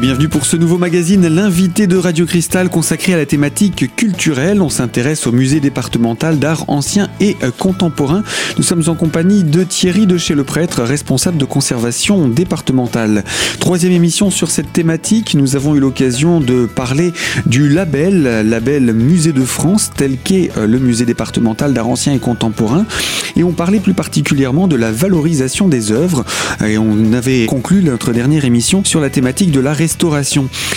Bienvenue pour ce nouveau magazine, l'invité de Radio Cristal consacré à la thématique culturelle. On s'intéresse au musée départemental d'art ancien et contemporain. Nous sommes en compagnie de Thierry de chez le prêtre, responsable de conservation départementale. Troisième émission sur cette thématique, nous avons eu l'occasion de parler du label, label Musée de France, tel qu'est euh, le musée départemental d'art ancien et contemporain. Et on parlait plus particulièrement de la valorisation des œuvres. Et on avait conclu notre dernière émission sur la thématique de la restauration.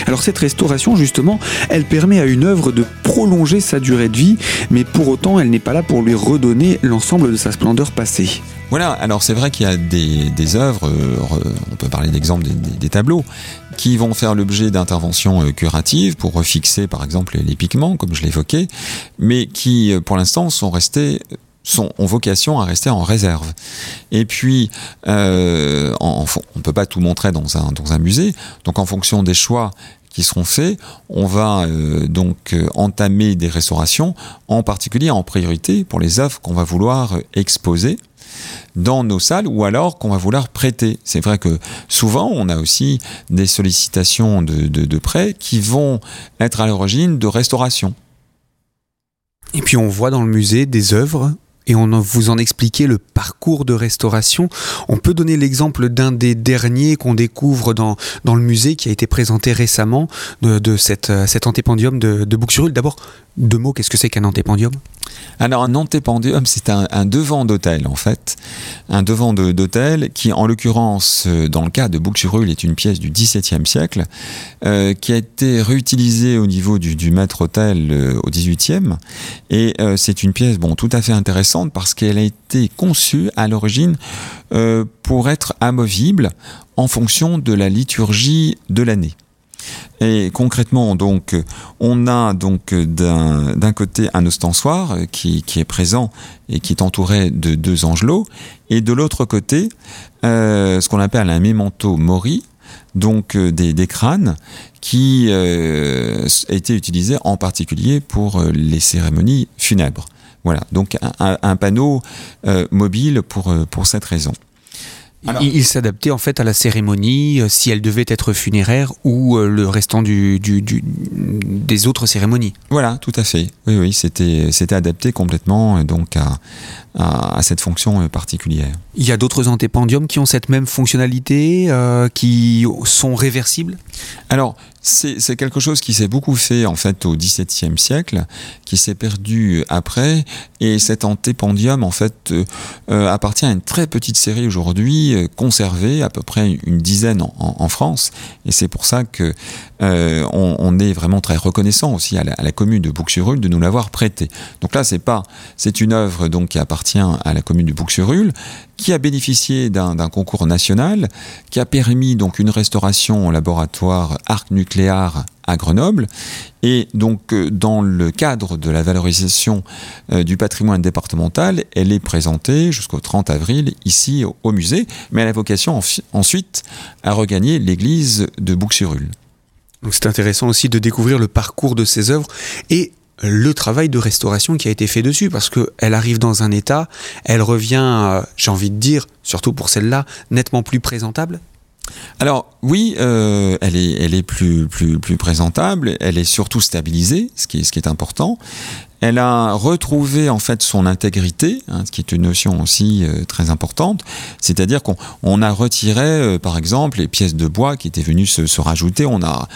Alors cette restauration, justement, elle permet à une œuvre de prolonger sa durée de vie, mais pour autant, elle n'est pas là pour lui redonner l'ensemble de sa splendeur passée. Voilà, alors c'est vrai qu'il y a des, œuvres, euh, on peut parler d'exemple des, des, tableaux, qui vont faire l'objet d'interventions euh, curatives pour refixer par exemple les pigments, comme je l'évoquais, mais qui euh, pour l'instant sont restés sont, ont vocation à rester en réserve. Et puis, euh, on ne peut pas tout montrer dans un, dans un musée, donc en fonction des choix qui seront faits, on va euh, donc euh, entamer des restaurations, en particulier en priorité pour les œuvres qu'on va vouloir exposer dans nos salles ou alors qu'on va vouloir prêter. C'est vrai que souvent on a aussi des sollicitations de, de, de prêts qui vont être à l'origine de restauration. Et puis on voit dans le musée des œuvres et on vous en expliquait le parcours de restauration. On peut donner l'exemple d'un des derniers qu'on découvre dans, dans le musée qui a été présenté récemment de, de cette, cet antépendium de, de Bouxurul. D'abord, deux mots, qu'est-ce que c'est qu'un antépendium? Alors un antépendium, c'est un, devant d'hôtel en fait, un devant d'hôtel qui, en l'occurrence, euh, dans le cas de Bouxurul, est une pièce du XVIIe siècle, euh, qui a été réutilisée au niveau du, du maître-hôtel euh, au XVIIIe, et euh, c'est une pièce bon tout à fait intéressante parce qu'elle a été conçue à l'origine pour être amovible en fonction de la liturgie de l'année. Et concrètement, donc, on a donc d'un côté un ostensoir qui, qui, est présent et qui est entouré de deux angelots, et de l'autre côté, euh, ce qu'on appelle un memento mori, donc euh, des, crânes qui euh, étaient utilisés en particulier pour les cérémonies funèbres. Voilà, donc un, panneau euh, mobile pour cette raison. Alors, il, il s'adaptait en fait à la cérémonie, euh, si elle devait être funéraire ou euh, le restant du, du, du, des autres cérémonies. Voilà, tout à fait. Oui, oui, c'était, c'était adapté complètement euh, donc à, à, à, cette fonction particulière. Il y a d'autres antépendiums qui ont cette même fonctionnalité, euh, qui sont réversibles? Alors, c'est quelque chose qui s'est beaucoup fait en fait au XVIIe siècle, qui s'est perdu après, et cet antépendium en fait euh, appartient à une très petite série aujourd'hui euh, conservée, à peu près une dizaine en, France, et c'est pour ça que euh, on, on, est vraiment très reconnaissant aussi à la, à la commune de Bouxurul de nous l'avoir prêté. Donc là, c'est pas, c'est une œuvre donc qui appartient à la commune de Bouxurul, qui a bénéficié d'un concours national, qui a permis donc une restauration au laboratoire Arc Nucléaire à Grenoble. Et donc, euh, dans le cadre de la valorisation euh, du patrimoine départemental, elle est présentée jusqu'au 30 avril ici au, musée, mais elle a vocation ensuite à regagner l'église de Bouxurul. C'est intéressant aussi de découvrir le parcours de ces œuvres et le travail de restauration qui a été fait dessus parce que elle arrive dans un état, elle revient, euh, j'ai envie de dire, surtout pour celle-là, nettement plus présentable. Alors oui, euh, elle est, plus, plus, plus présentable. Elle est surtout stabilisée, ce qui est important. Elle a retrouvé en fait son intégrité, hein, ce qui est une notion aussi euh, très importante. C'est-à-dire qu'on on a retiré, euh, par exemple, les pièces de bois qui étaient venues se, se rajouter. On a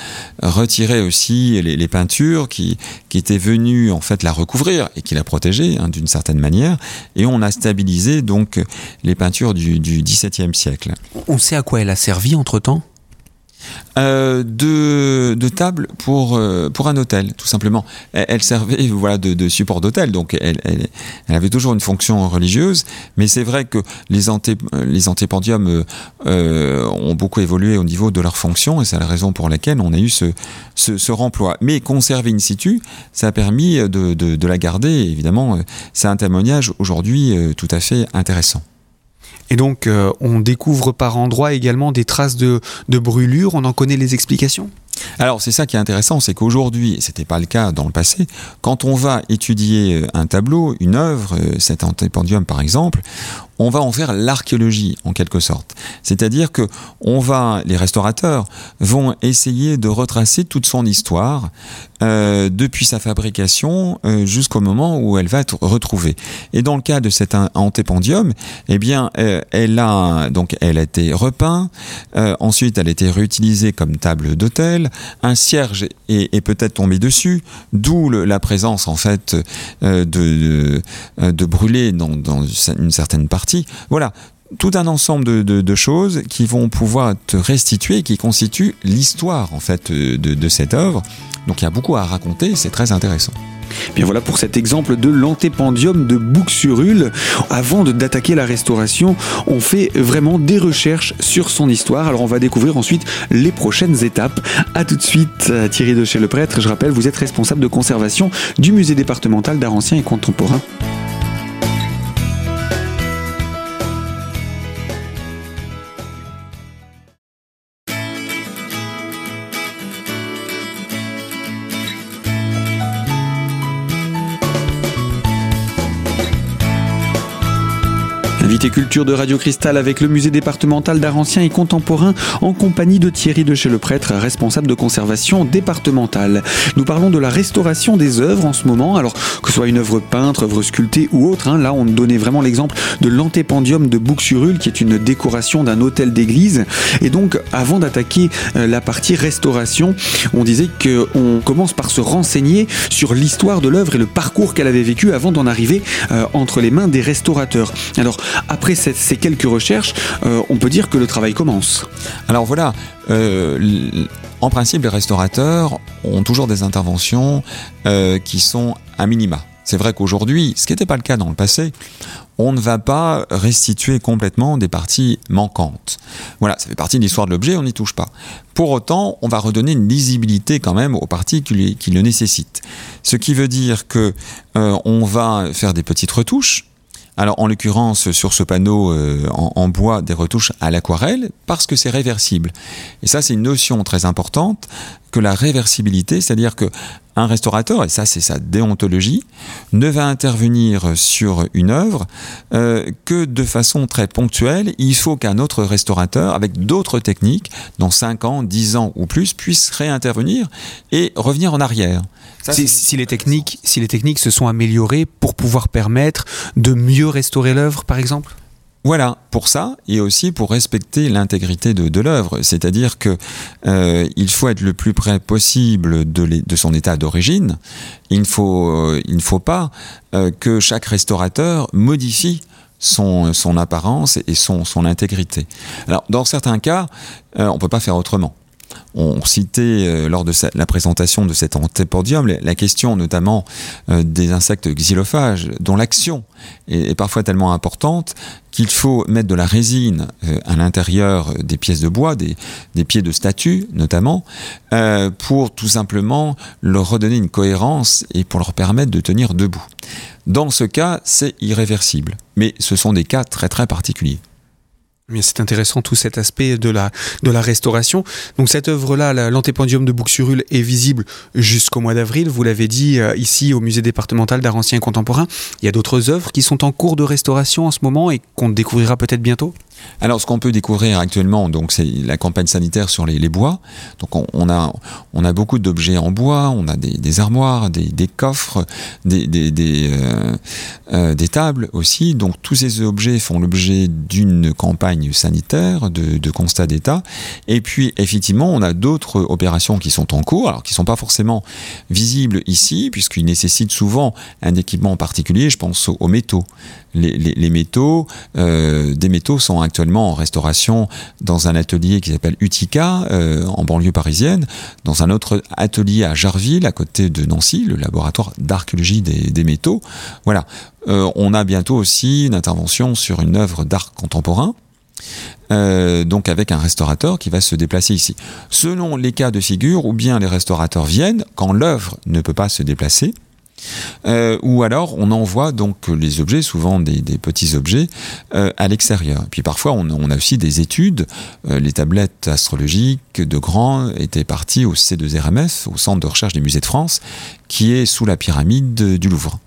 retiré aussi les, les, peintures qui, qui étaient venues en fait la recouvrir et qui la protégeaient hein, d'une certaine manière. Et on a stabilisé donc les peintures du, du XVIIe siècle. On sait à quoi elle a servi entre temps euh, de, table pour, euh, pour un hôtel, tout simplement. Elle, servait voilà, de, support d'hôtel, donc elle, avait toujours une fonction religieuse, mais c'est vrai que les, anté, les antépendiums euh, ont beaucoup évolué au niveau de leur fonction, et c'est la raison pour laquelle on a eu ce, ce, remploi. Mais conserver in situ, ça a permis de, de, la garder, évidemment, c'est un témoignage aujourd'hui tout à fait intéressant. Et donc, euh, on découvre par endroits également des traces de, de brûlures. On en connaît les explications? Alors c'est ça qui est intéressant, c'est qu'aujourd'hui, c'était pas le cas dans le passé, quand on va étudier euh, un tableau, une œuvre, euh, cet antépendium par exemple, on va en faire l'archéologie en quelque sorte. C'est-à-dire que on va, les restaurateurs vont essayer de retracer toute son histoire euh, depuis sa fabrication euh, jusqu'au moment où elle va être retrouvée. Et dans le cas de cet antépendium, eh bien, euh, elle a donc elle a été repeint. Ensuite, elle a été réutilisée comme table d'hôtel. Un cierge est, peut-être tombé dessus, d'où la présence en fait de, de, brûlés dans une certaine partie voilà, tout un ensemble de, choses qui vont pouvoir te restituer, qui constituent l'histoire en fait de, cette œuvre. Donc il y a beaucoup à raconter, c'est très intéressant. Bien voilà pour cet exemple de l'antépendium de Bouxurul. Avant d'attaquer la restauration, on fait vraiment des recherches sur son histoire. Alors on va découvrir ensuite les prochaines étapes. A tout de suite, Thierry de chez le prêtre. Je rappelle, vous êtes responsable de conservation du musée départemental d'art ancien et contemporain. Culture de Radio Cristal avec le musée départemental d'art ancien et contemporain en compagnie de Thierry de chez le prêtre, responsable de conservation départementale. Nous parlons de la restauration des œuvres en ce moment, alors que ce soit une œuvre peintre, œuvre sculptée ou autre. Hein, là, on donnait vraiment l'exemple de l'antépendium de Bouxurul, qui est une décoration d'un hôtel d'église. Et donc, avant d'attaquer euh, la partie restauration, on disait qu'on commence par se renseigner sur l'histoire de l'œuvre et le parcours qu'elle avait vécu avant d'en arriver euh, entre les mains des restaurateurs. Alors, après ces quelques recherches, euh, on peut dire que le travail commence. Alors voilà, euh, en principe, les restaurateurs ont toujours des interventions euh, qui sont à minima. C'est vrai qu'aujourd'hui, ce qui n'était pas le cas dans le passé, on ne va pas restituer complètement des parties manquantes. Voilà, ça fait partie de l'histoire de l'objet, on n'y touche pas. Pour autant, on va redonner une lisibilité quand même aux parties qui, le nécessitent. Ce qui veut dire que on va faire des petites retouches, alors en l'occurrence sur ce panneau euh, en, bois des retouches à l'aquarelle parce que c'est réversible. Et ça c'est une notion très importante que la réversibilité, c'est-à-dire que un restaurateur, et ça c'est sa déontologie, ne va intervenir sur une œuvre euh, que de façon très ponctuelle. Il faut qu'un autre restaurateur, avec d'autres techniques, dans 5 ans, 10 ans ou plus, puisse réintervenir et revenir en arrière si, les techniques, si les techniques se sont améliorées pour pouvoir permettre de mieux restaurer l'œuvre, par exemple? Voilà, pour ça, et aussi pour respecter l'intégrité de, l'œuvre. C'est-à-dire que euh, il faut être le plus près possible de, son état d'origine. Il ne faut, euh, pas euh, que chaque restaurateur modifie son, son apparence et son, son intégrité. Alors, dans certains cas, on ne peut pas faire autrement on citait euh, lors de la présentation de cet antépodium la, question notamment euh, des insectes xylophages, dont l'action est, parfois tellement importante qu'il faut mettre de la résine euh, à l'intérieur des pièces de bois, des, pieds de statues notamment, pour tout simplement leur redonner une cohérence et pour leur permettre de tenir debout. Dans ce cas, c'est irréversible, mais ce sont des cas très très particuliers. C'est intéressant tout cet aspect de la, de la restauration. Donc cette œuvre-là, l'antépendium de Bouxurul, est visible jusqu'au mois d'avril. Vous l'avez dit euh, ici au musée départemental d'art ancien et contemporain. Il y a d'autres œuvres qui sont en cours de restauration en ce moment et qu'on découvrira peut-être bientôt alors, ce qu'on peut découvrir actuellement, donc, c'est la campagne sanitaire sur les, bois. Donc, on, a, beaucoup d'objets en bois, on a des, armoires, des, coffres, euh, euh, des, tables aussi. Donc, tous ces objets font l'objet d'une campagne sanitaire, de, de constat d'état. Et puis, effectivement, on a d'autres opérations qui sont en cours, alors qui ne sont pas forcément visibles ici, puisqu'ils nécessitent souvent un équipement particulier. Je pense aux, métaux. Les, métaux, euh, des métaux sont actuellement en restauration dans un atelier qui s'appelle Utica, euh, en banlieue parisienne, dans un autre atelier à Jarville, à côté de Nancy, le laboratoire d'archéologie des, métaux. Voilà. Euh, on a bientôt aussi une intervention sur une œuvre d'art contemporain. Euh, donc avec un restaurateur qui va se déplacer ici. Selon les cas de figure, ou bien les restaurateurs viennent quand l'œuvre ne peut pas se déplacer, ou alors on envoie donc les objets, souvent des, petits objets, à l'extérieur. Puis parfois on, on, a aussi des études. les tablettes astrologiques de Grand étaient parties au C2RMF, au Centre de recherche des musées de France, qui est sous la pyramide du Louvre.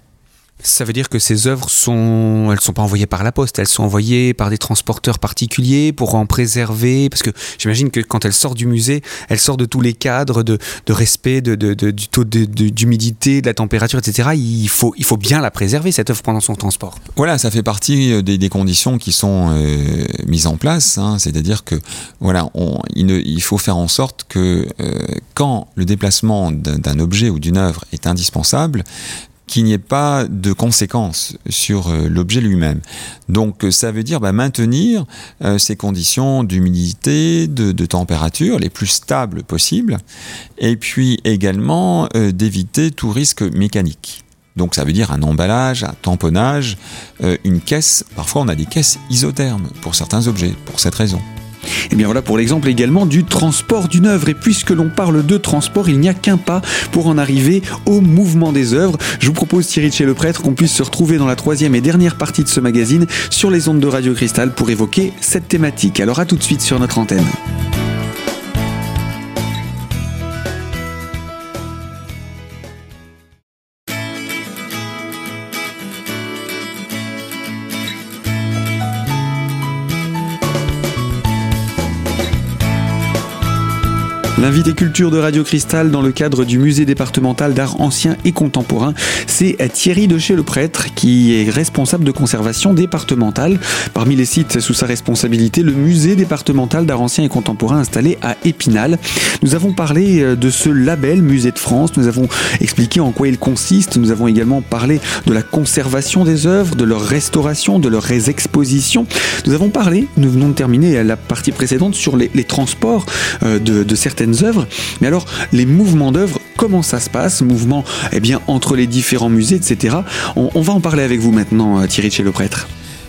Ça veut dire que ces œuvres sont, elles sont pas envoyées par la poste, elles sont envoyées par des transporteurs particuliers pour en préserver, parce que j'imagine que quand elles sortent du musée, elles sortent de tous les cadres de, respect de, du taux d'humidité, de, la température, etc. Il faut, il faut bien la préserver cette œuvre pendant son transport. Voilà, ça fait partie euh, des, conditions qui sont euh, mises en place, hein. c'est-à-dire que voilà, il, faut faire en sorte que euh, quand le déplacement d'un objet ou d'une œuvre est indispensable, qu'il n'y ait pas de conséquences sur euh, l'objet lui-même. Donc euh, ça veut dire bah, maintenir euh, ces conditions d'humidité, de, température les plus stables possibles, et puis également d'éviter tout risque mécanique. Donc ça veut dire un emballage, un tamponnage, une caisse. Parfois on a des caisses isothermes pour certains objets, pour cette raison. Et eh bien voilà pour l'exemple également du transport d'une œuvre. Et puisque l'on parle de transport, il n'y a qu'un pas pour en arriver au mouvement des œuvres. Je vous propose Thierry chez le prêtre qu'on puisse se retrouver dans la troisième et dernière partie de ce magazine sur les ondes de Radio Cristal pour évoquer cette thématique. Alors à tout de suite sur notre antenne. L'invité culture de Radio Cristal dans le cadre du musée départemental d'art ancien et contemporain, c'est Thierry de chez le prêtre qui est responsable de conservation départementale. Parmi les sites sous sa responsabilité, le musée départemental d'art ancien et contemporain installé à Épinal. Nous avons parlé euh, de ce label Musée de France, nous avons expliqué en quoi il consiste, nous avons également parlé de la conservation des œuvres, de leur restauration, de leurs expositions. Nous avons parlé, nous venons de terminer la partie précédente sur les, transports euh, de certaines œuvres. Mais alors, les mouvements d'œuvres, comment ça se passe Mouvements eh bien, entre les différents musées, etc. On, va en parler avec vous maintenant, euh, Thierry chez le prêtre.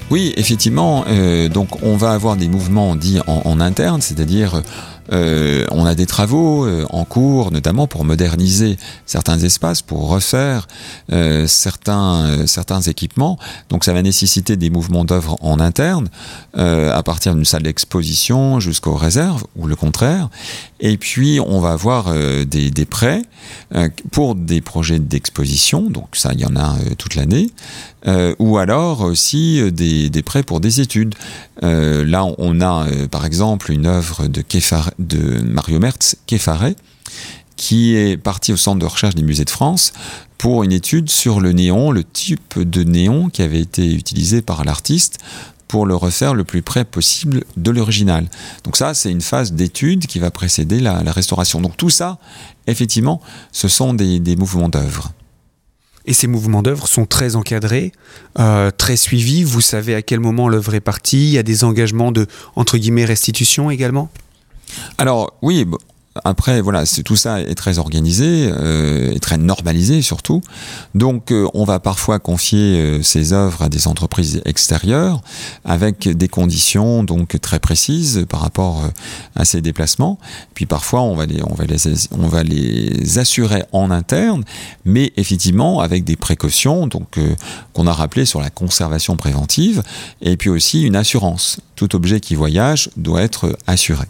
Oui, effectivement. Euh, donc, on va avoir des mouvements dits en interne, c'est-à-dire euh, on a des travaux euh, en cours, notamment pour moderniser certains espaces, pour refaire euh, certains, certains équipements. Donc ça va nécessiter des mouvements d'œuvre en interne, à partir d'une salle d'exposition jusqu'aux réserves, ou le contraire. Et puis on va avoir des, des, prêts pour des projets d'exposition, donc ça il y en a toute l'année, ou alors aussi des, des, prêts pour des études. là on a par exemple une œuvre de Kefar, de Mario Mertz, Kefaré, qui est parti au centre de recherche des musées de France pour une étude sur le néon, le type de néon qui avait été utilisé par l'artiste pour le refaire le plus près possible de l'original. Donc ça, c'est une phase d'étude qui va précéder la, restauration. Donc tout ça, effectivement, ce sont des, mouvements d'œuvre. Et ces mouvements d'œuvre sont très encadrés, euh, très suivis. Vous savez à quel moment l'œuvre est partie. Il y a des engagements de entre guillemets restitution également? Alors oui, après, voilà, tout ça est très organisé euh, très normalisé surtout. Donc, euh, on va parfois confier euh, ces œuvres à des entreprises extérieures avec des conditions donc très précises par rapport à ces déplacements. Puis parfois, on va les, on va les, on va les assurer en interne, mais effectivement avec des précautions donc qu'on a rappelé sur la conservation préventive et puis aussi une assurance. Tout objet qui voyage doit être assuré.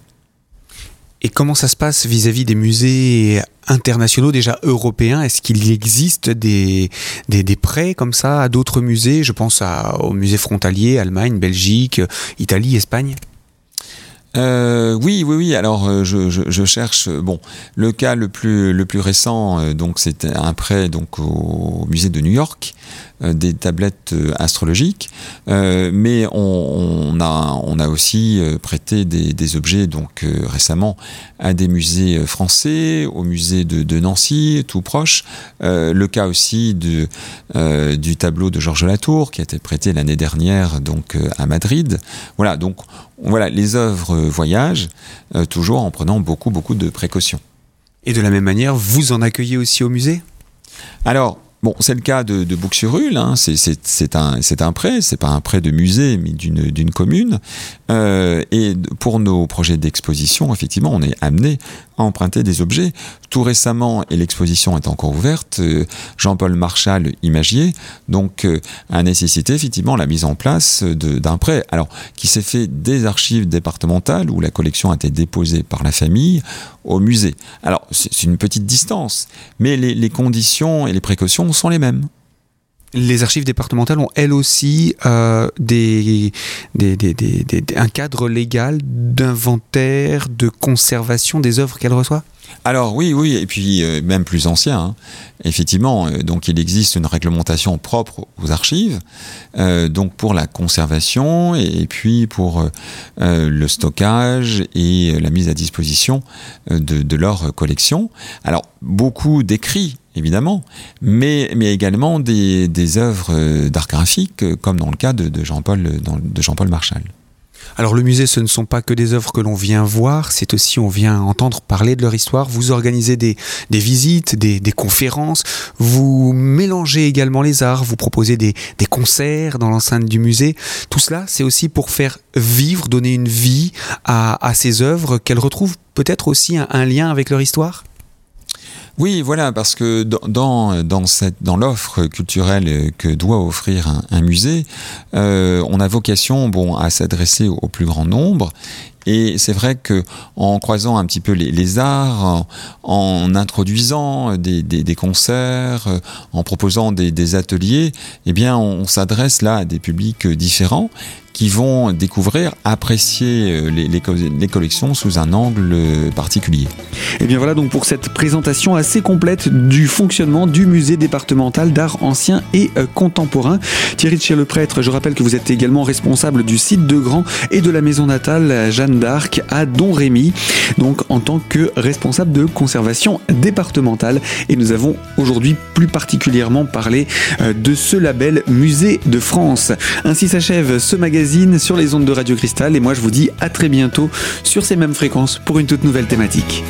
Et comment ça se passe vis-à-vis des musées internationaux, déjà européens? Est-ce qu'il existe des, des, prêts comme ça à d'autres musées? Je pense aux musées frontaliers, Allemagne, Belgique, Italie, Espagne euh, oui, oui, oui. Alors, euh, je, cherche. Bon, le cas le plus le plus récent, euh, donc c'était un prêt donc au musée de New York des tablettes astrologiques, mais on, on, a on a aussi prêté des, des objets donc récemment à des musées français, au musée de, de Nancy, tout proche. le cas aussi de du tableau de Georges Latour qui a été prêté l'année dernière donc à Madrid. Voilà, donc voilà, les œuvres voyagent, euh, toujours en prenant beaucoup, beaucoup de précautions. Et de la même manière, vous en accueillez aussi au musée? Alors, Bon, c'est le cas de, de Bouxurul, hein. c'est un, un prêt, c'est pas un prêt de musée, mais d'une commune. Euh, et pour nos projets d'exposition, effectivement, on est amené à emprunter des objets. Tout récemment, et l'exposition est encore ouverte, euh, Jean-Paul Marchal, imagier, donc euh, a nécessité effectivement la mise en place d'un prêt, alors qui s'est fait des archives départementales où la collection a été déposée par la famille au musée. Alors c'est une petite distance, mais les conditions et les précautions sont les mêmes les archives départementales ont elles aussi euh, un cadre légal d'inventaire, de conservation des œuvres qu'elles reçoivent? Alors oui, oui, et puis euh, même plus ancien. Hein. Effectivement, euh, donc il existe une réglementation propre aux archives, donc pour la conservation et, puis pour le stockage et la mise à disposition de, de leur collection. Alors beaucoup d'écrits évidemment, mais, mais également des, des œuvres euh, d'art graphique, euh, comme dans le cas de, Jean-Paul de Jean-Paul Marchal. Alors le musée, ce ne sont pas que des œuvres que l'on vient voir, c'est aussi on vient entendre parler de leur histoire. Vous organisez des, des visites, des, des, conférences, vous mélangez également les arts, vous proposez des, des concerts dans l'enceinte du musée. Tout cela, c'est aussi pour faire vivre, donner une vie à, à ces œuvres qu'elles retrouvent peut-être aussi un lien avec leur histoire? Oui, voilà, parce que dans, dans, cette, dans l'offre culturelle que doit offrir un, musée, euh, on a vocation bon, à s'adresser au, plus grand nombre. Et c'est vrai que en croisant un petit peu les, arts, en, introduisant des, des, concerts, en proposant des, ateliers, eh bien, on s'adresse là à des publics différents qui vont découvrir, apprécier euh, les, les, collections sous un angle particulier. Et bien voilà donc pour cette présentation assez complète du fonctionnement du musée départemental d'art ancien et euh, contemporain. Thierry de chez le prêtre, je rappelle que vous êtes également responsable du site de Grand et de la maison natale Jeanne d'Arc à Don Rémy, donc en tant que responsable de conservation départementale. Et nous avons aujourd'hui plus particulièrement parlé euh, de ce label Musée de France. Ainsi s'achève ce magazine sur les ondes de Radio Cristal et moi je vous dis à très bientôt sur ces mêmes fréquences pour une toute nouvelle thématique.